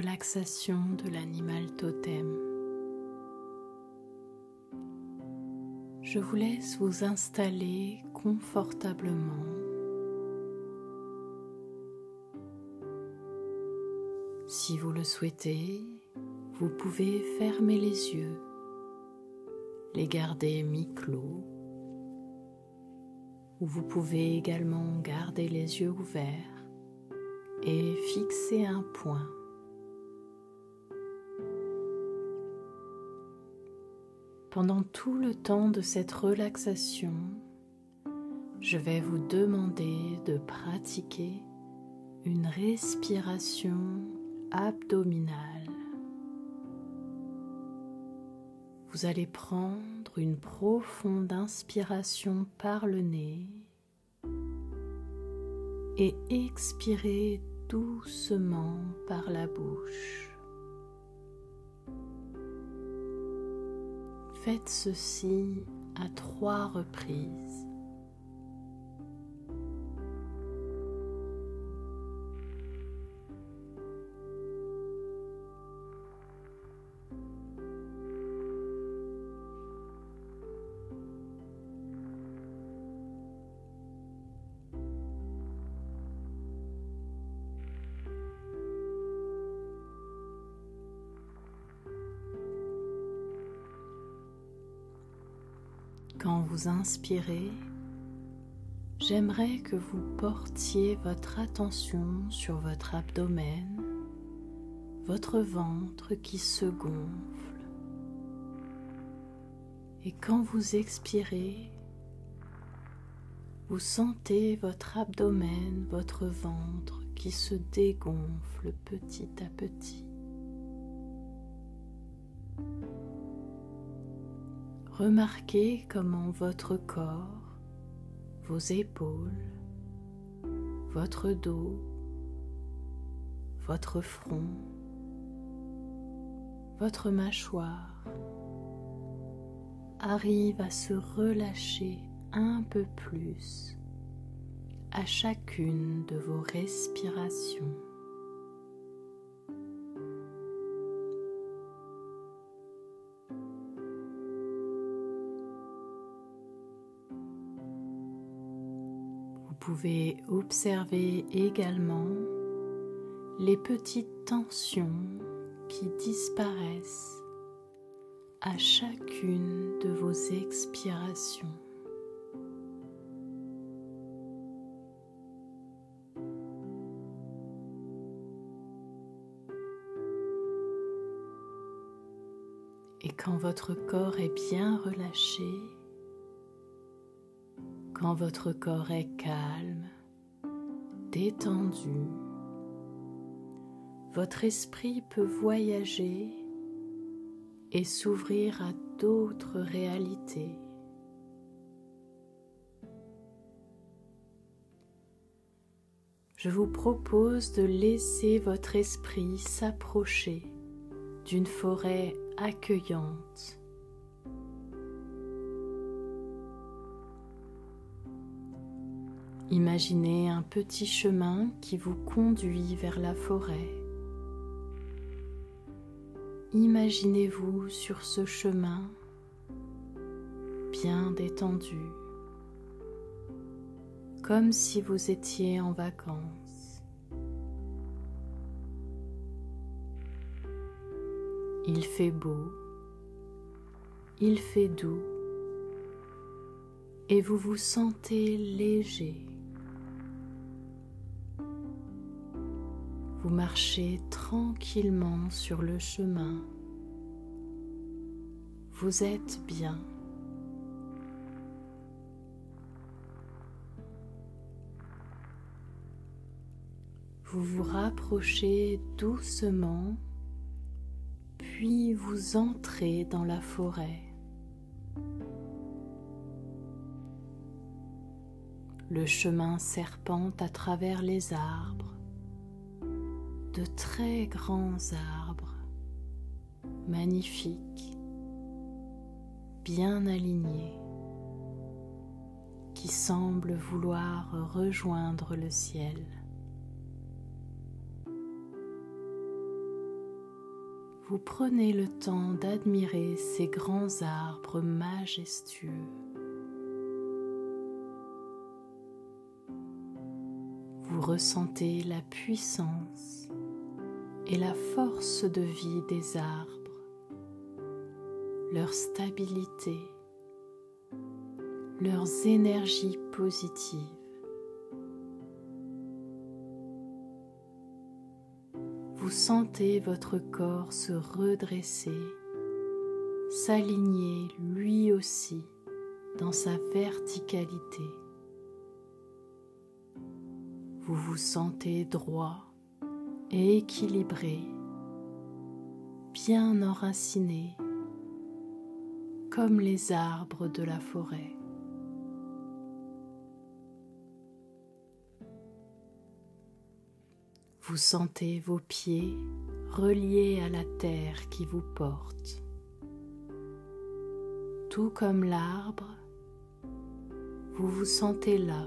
relaxation de l'animal totem. Je vous laisse vous installer confortablement. Si vous le souhaitez, vous pouvez fermer les yeux, les garder mi-clos, ou vous pouvez également garder les yeux ouverts et fixer un point. Pendant tout le temps de cette relaxation, je vais vous demander de pratiquer une respiration abdominale. Vous allez prendre une profonde inspiration par le nez et expirer doucement par la bouche. Faites ceci à trois reprises. Quand vous inspirez, j'aimerais que vous portiez votre attention sur votre abdomen, votre ventre qui se gonfle. Et quand vous expirez, vous sentez votre abdomen, votre ventre qui se dégonfle petit à petit. Remarquez comment votre corps, vos épaules, votre dos, votre front, votre mâchoire arrive à se relâcher un peu plus à chacune de vos respirations. Pouvez observer également les petites tensions qui disparaissent à chacune de vos expirations. Et quand votre corps est bien relâché, quand votre corps est calme, détendu, votre esprit peut voyager et s'ouvrir à d'autres réalités. Je vous propose de laisser votre esprit s'approcher d'une forêt accueillante Imaginez un petit chemin qui vous conduit vers la forêt. Imaginez-vous sur ce chemin bien détendu, comme si vous étiez en vacances. Il fait beau, il fait doux, et vous vous sentez léger. Vous marchez tranquillement sur le chemin. Vous êtes bien. Vous vous rapprochez doucement, puis vous entrez dans la forêt. Le chemin serpente à travers les arbres de très grands arbres, magnifiques, bien alignés, qui semblent vouloir rejoindre le ciel. vous prenez le temps d'admirer ces grands arbres majestueux. Vous ressentez la puissance et la force de vie des arbres, leur stabilité, leurs énergies positives. Vous sentez votre corps se redresser, s'aligner lui aussi dans sa verticalité. Vous vous sentez droit équilibré, bien enraciné, comme les arbres de la forêt. Vous sentez vos pieds reliés à la terre qui vous porte. Tout comme l'arbre, vous vous sentez là,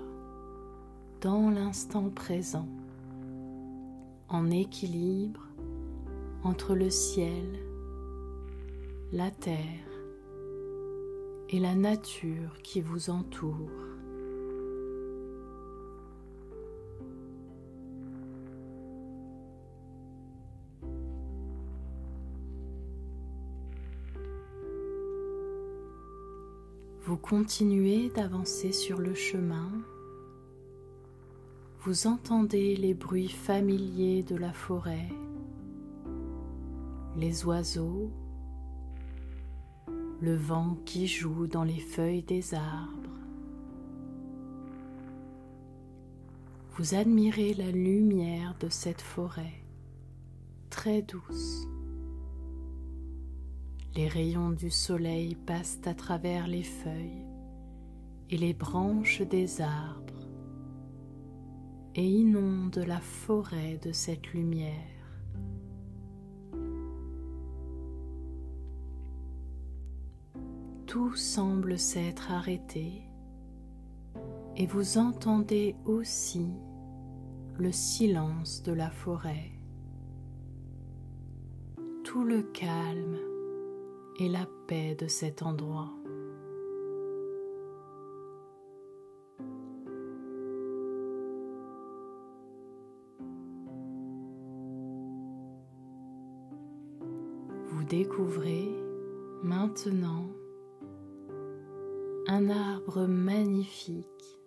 dans l'instant présent, en équilibre entre le ciel, la terre et la nature qui vous entoure. Vous continuez d'avancer sur le chemin. Vous entendez les bruits familiers de la forêt, les oiseaux, le vent qui joue dans les feuilles des arbres. Vous admirez la lumière de cette forêt très douce. Les rayons du soleil passent à travers les feuilles et les branches des arbres et inondent la forêt de cette lumière. Tout semble s'être arrêté et vous entendez aussi le silence de la forêt, tout le calme et la paix de cet endroit. Vous découvrez maintenant un arbre magnifique,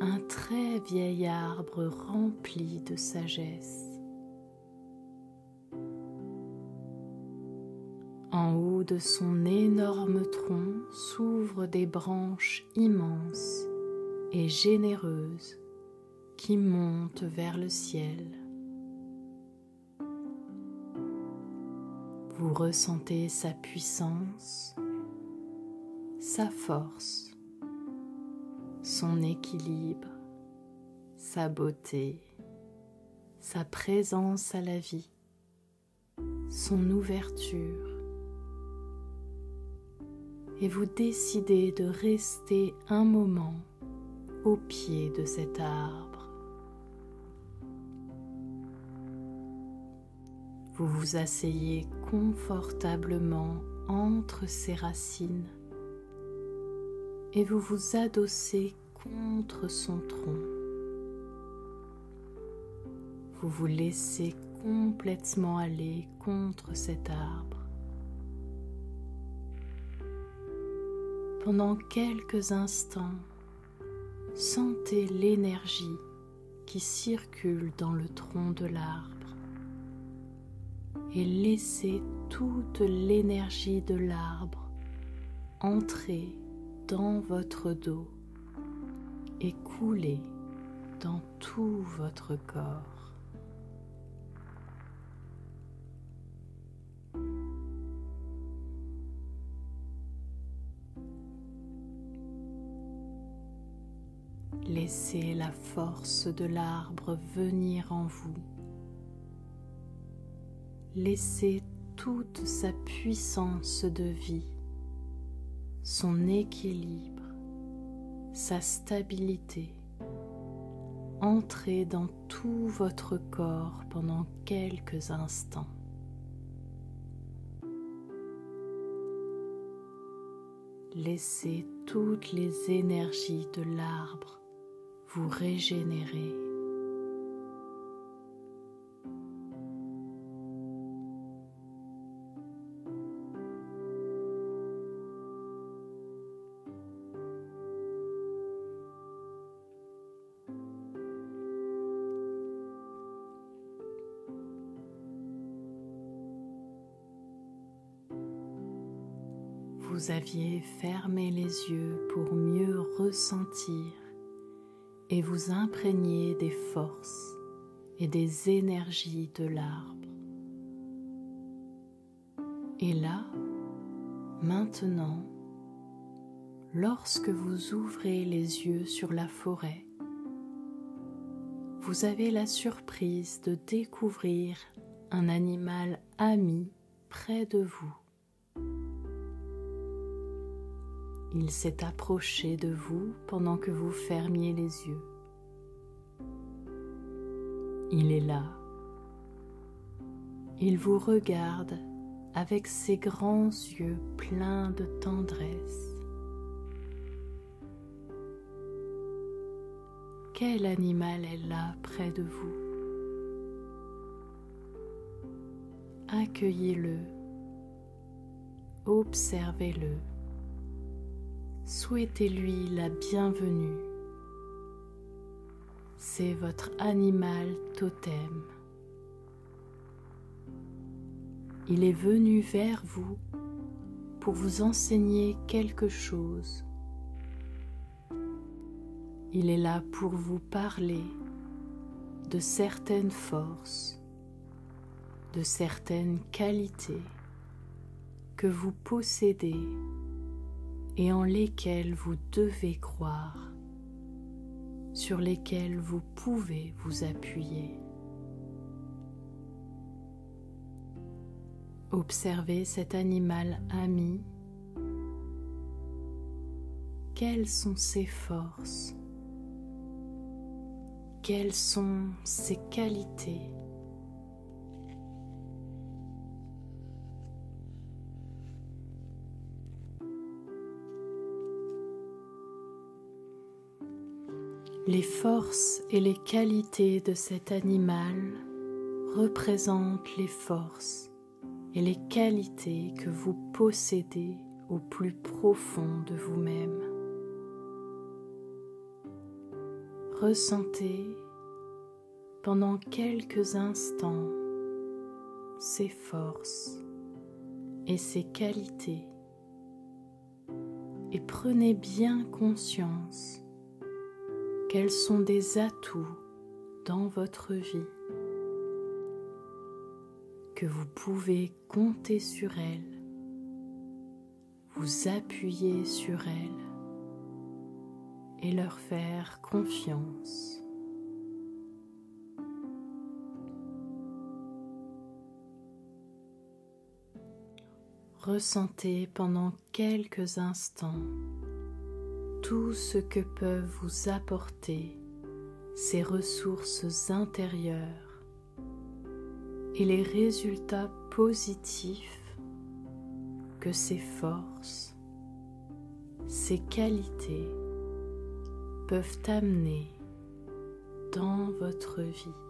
un très vieil arbre rempli de sagesse. En haut de son énorme tronc s'ouvrent des branches immenses et généreuses qui montent vers le ciel. Vous ressentez sa puissance, sa force, son équilibre, sa beauté, sa présence à la vie, son ouverture et vous décidez de rester un moment au pied de cet arbre. Vous vous asseyez confortablement entre ses racines et vous vous adossez contre son tronc. Vous vous laissez complètement aller contre cet arbre. Pendant quelques instants, sentez l'énergie qui circule dans le tronc de l'arbre et laissez toute l'énergie de l'arbre entrer dans votre dos et couler dans tout votre corps. Laissez la force de l'arbre venir en vous. Laissez toute sa puissance de vie, son équilibre, sa stabilité entrer dans tout votre corps pendant quelques instants. Laissez toutes les énergies de l'arbre vous régénérer. Aviez fermé les yeux pour mieux ressentir et vous imprégner des forces et des énergies de l'arbre. Et là, maintenant, lorsque vous ouvrez les yeux sur la forêt, vous avez la surprise de découvrir un animal ami près de vous. Il s'est approché de vous pendant que vous fermiez les yeux. Il est là. Il vous regarde avec ses grands yeux pleins de tendresse. Quel animal est là près de vous? Accueillez-le, observez-le souhaitez-lui la bienvenue. C'est votre animal totem. Il est venu vers vous pour vous enseigner quelque chose. Il est là pour vous parler de certaines forces, de certaines qualités que vous possédez et en lesquels vous devez croire, sur lesquels vous pouvez vous appuyer. Observez cet animal ami. Quelles sont ses forces? Quelles sont ses qualités? Les forces et les qualités de cet animal représentent les forces et les qualités que vous possédez au plus profond de vous-même. Ressentez pendant quelques instants ces forces et ces qualités et prenez bien conscience quels sont des atouts dans votre vie que vous pouvez compter sur elles, vous appuyer sur elles et leur faire confiance. Ressentez pendant quelques instants tout ce que peuvent vous apporter ces ressources intérieures et les résultats positifs que ces forces, ces qualités peuvent amener dans votre vie.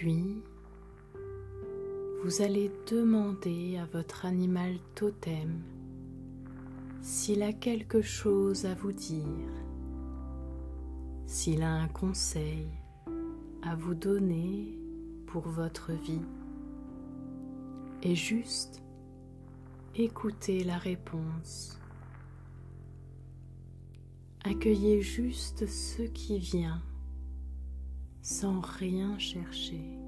Puis, vous allez demander à votre animal totem s'il a quelque chose à vous dire, s'il a un conseil à vous donner pour votre vie. Et juste écoutez la réponse. Accueillez juste ce qui vient sans rien chercher.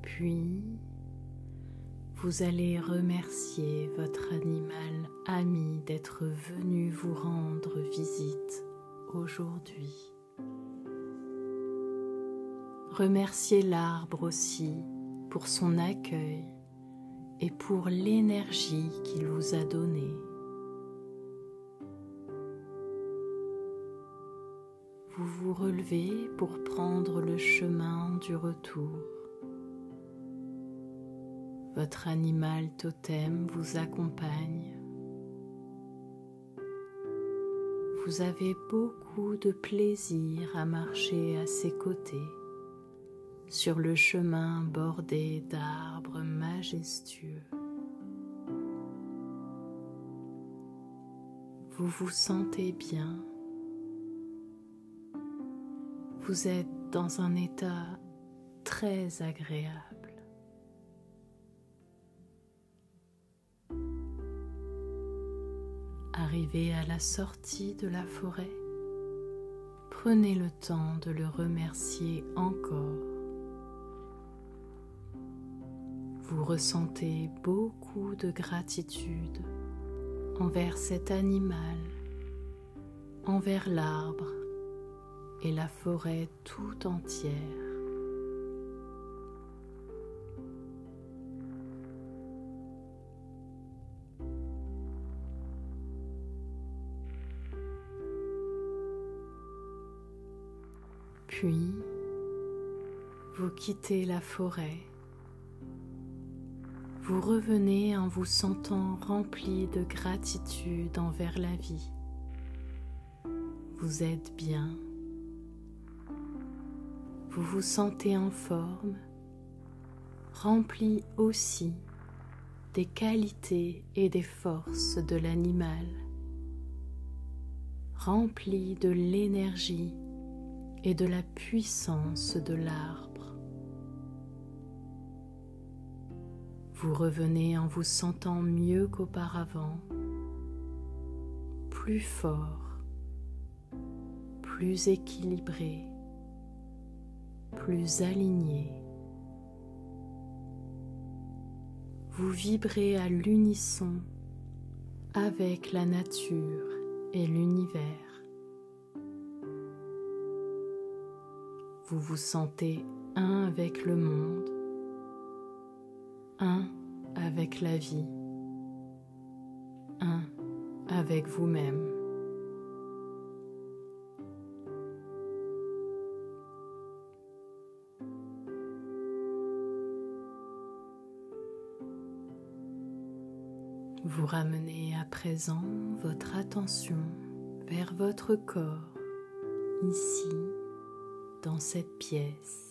Puis, vous allez remercier votre animal ami d'être venu vous rendre visite aujourd'hui. Remerciez l'arbre aussi pour son accueil et pour l'énergie qu'il vous a donnée. Vous vous relevez pour prendre le chemin du retour. Votre animal totem vous accompagne. Vous avez beaucoup de plaisir à marcher à ses côtés sur le chemin bordé d'arbres majestueux. Vous vous sentez bien. Vous êtes dans un état très agréable. Arrivé à la sortie de la forêt, prenez le temps de le remercier encore vous ressentez beaucoup de gratitude envers cet animal, envers l'arbre et la forêt tout entière. Puis, vous quittez la forêt vous revenez en vous sentant rempli de gratitude envers la vie. Vous êtes bien. Vous vous sentez en forme, rempli aussi des qualités et des forces de l'animal, rempli de l'énergie et de la puissance de l'arbre. Vous revenez en vous sentant mieux qu'auparavant, plus fort, plus équilibré, plus aligné. Vous vibrez à l'unisson avec la nature et l'univers. Vous vous sentez un avec le monde un avec la vie, un avec vous-même. Vous ramenez à présent votre attention vers votre corps, ici, dans cette pièce.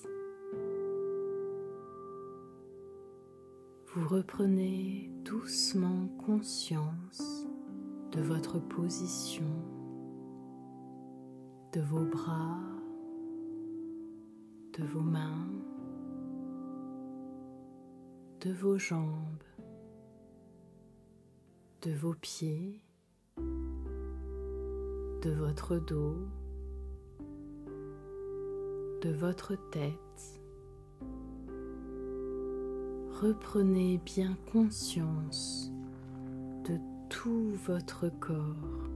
vous reprenez doucement conscience de votre position, de vos bras, de vos mains, de vos jambes, de vos pieds, de votre dos, de votre tête reprenez bien conscience de tout votre corps.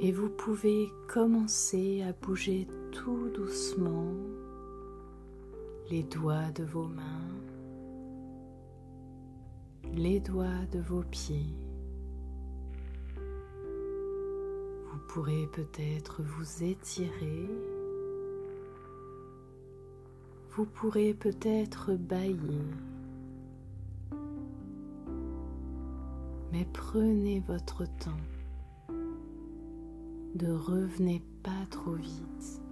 Et vous pouvez commencer à bouger tout doucement les doigts de vos mains, les doigts de vos pieds. Pourrez peut-être vous étirer vous pourrez peut-être bailler, mais prenez votre temps. Ne revenez pas trop vite.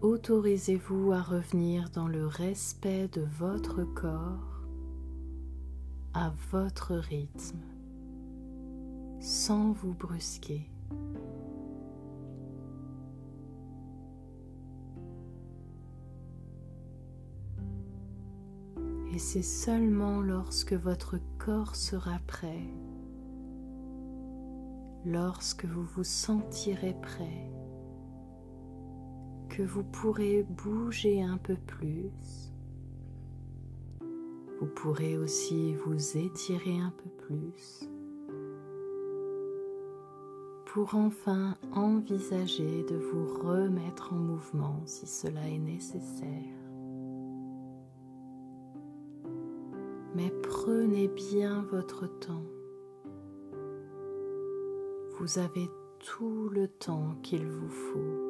Autorisez-vous à revenir dans le respect de votre corps, à votre rythme, sans vous brusquer. et c'est seulement lorsque votre corps sera prêt, lorsque vous vous sentirez prêt, que vous pourrez bouger un peu plus. Vous pourrez aussi vous étirer un peu plus pour enfin envisager de vous remettre en mouvement si cela est nécessaire. Mais prenez bien votre temps. Vous avez tout le temps qu'il vous faut.